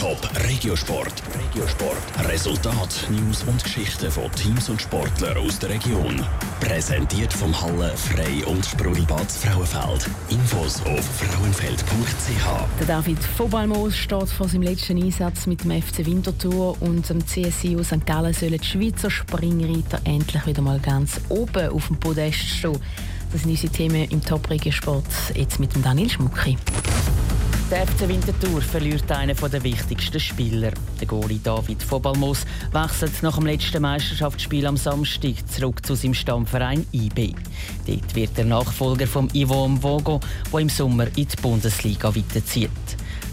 Top Regiosport. Regiosport. Resultat, News und Geschichten von Teams und Sportlern aus der Region. Präsentiert vom Halle Frei und Sprudelbad Frauenfeld. Infos auf frauenfeld.ch. Der David Vobalmoos steht vor seinem letzten Einsatz mit dem FC Winterthur und dem CSIO St. Gallen sollen die Schweizer Springreiter endlich wieder mal ganz oben auf dem Podest stehen. Das sind unsere Themen im Top Regiosport. Jetzt mit dem Daniel Schmucki. Der FC Winterthur verliert einen der wichtigsten Spieler. Der Goalie David Vobalmos wechselt nach dem letzten Meisterschaftsspiel am Samstag zurück zu seinem Stammverein IB. Dort wird der Nachfolger von Ivo Mvogo, der im Sommer in die Bundesliga weiterzieht.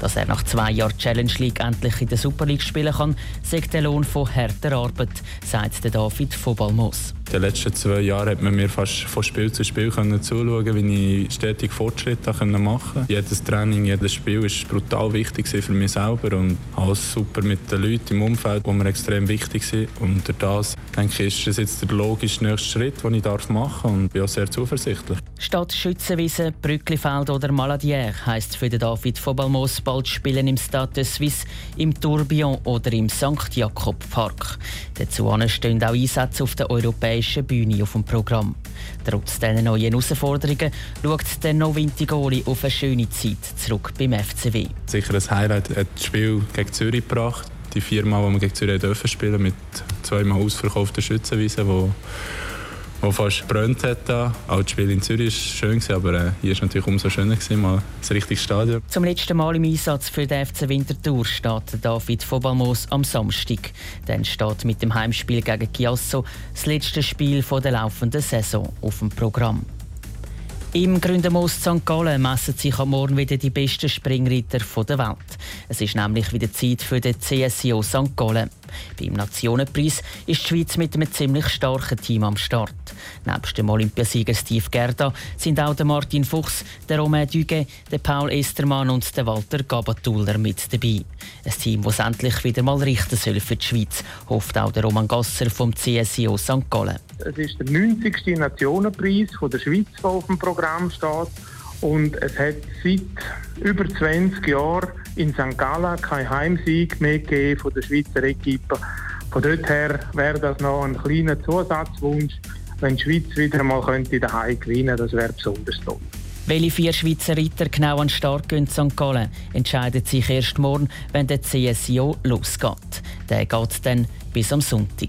Dass er nach zwei Jahren Challenge League endlich in der Super League spielen kann, sagt der Lohn von harter Arbeit, sagt der David Vobalmos. In den letzten zwei Jahren hat man mir fast von Spiel zu Spiel können zuschauen, wie ich stetig Fortschritte machen konnte. Jedes Training, jedes Spiel war brutal wichtig für mich selber und alles super mit den Leuten im Umfeld, die mir extrem wichtig sind. Und das denke ich, ist jetzt der logische nächste Schritt, den ich machen darf und bin auch sehr zuversichtlich. Statt Schützenwiese, Brücklifeld oder Maladier heisst für den David von Balmos bald spielen im Stade de Suisse, im Tourbillon oder im St. Jakob Park. Dazu stehen auch Einsätze auf der europäischen Bühne auf dem Programm. Trotz dieser neuen Herausforderungen schaut der Novintigoli auf eine schöne Zeit zurück beim FCW. Sicher ein Highlight hat das Spiel gegen Zürich gebracht. Die viermal, die wir gegen Zürich dürfen spielen mit zweimal ausverkauften Schützenwiesen, wo wo fast gebrannt hat. Auch das Spiel in Zürich war schön, aber äh, hier war es natürlich umso schöner, gewesen, mal das richtige Stadion. Zum letzten Mal im Einsatz für den FC Winterthur steht David Vobalmos am Samstag. Dann steht mit dem Heimspiel gegen Chiasso das letzte Spiel der laufenden Saison auf dem Programm. Im Gründermoos St. Gallen messen sich am Morgen wieder die besten Springreiter der Welt. Es ist nämlich wieder Zeit für den CSIO St. Gallen. Beim Nationenpreis ist die Schweiz mit einem ziemlich starken Team am Start. Neben dem Olympiasieger Steve Gerda sind auch der Martin Fuchs, der Romain Duguay, der Paul Estermann und der Walter Gabatuller mit dabei. Ein Team, das endlich wieder mal richten soll für die Schweiz, hofft auch der Roman Gasser vom CSIO St. Gallen. Es ist der 90. Nationenpreis der Schweiz, der auf dem Programm steht. Und es hat seit über 20 Jahren in St. Gallen keinen Heimsieg mehr gegeben von der Schweizer Equipe. Von dort her wäre das noch ein kleiner Zusatzwunsch, wenn die Schweiz wieder einmal könnte daheim gewinnen, das wäre besonders toll. Welche vier Schweizer Ritter genau an den Start gehen St. Gallen, entscheidet sich erst morgen, wenn der CSIO losgeht. Der geht dann bis am Sonntag.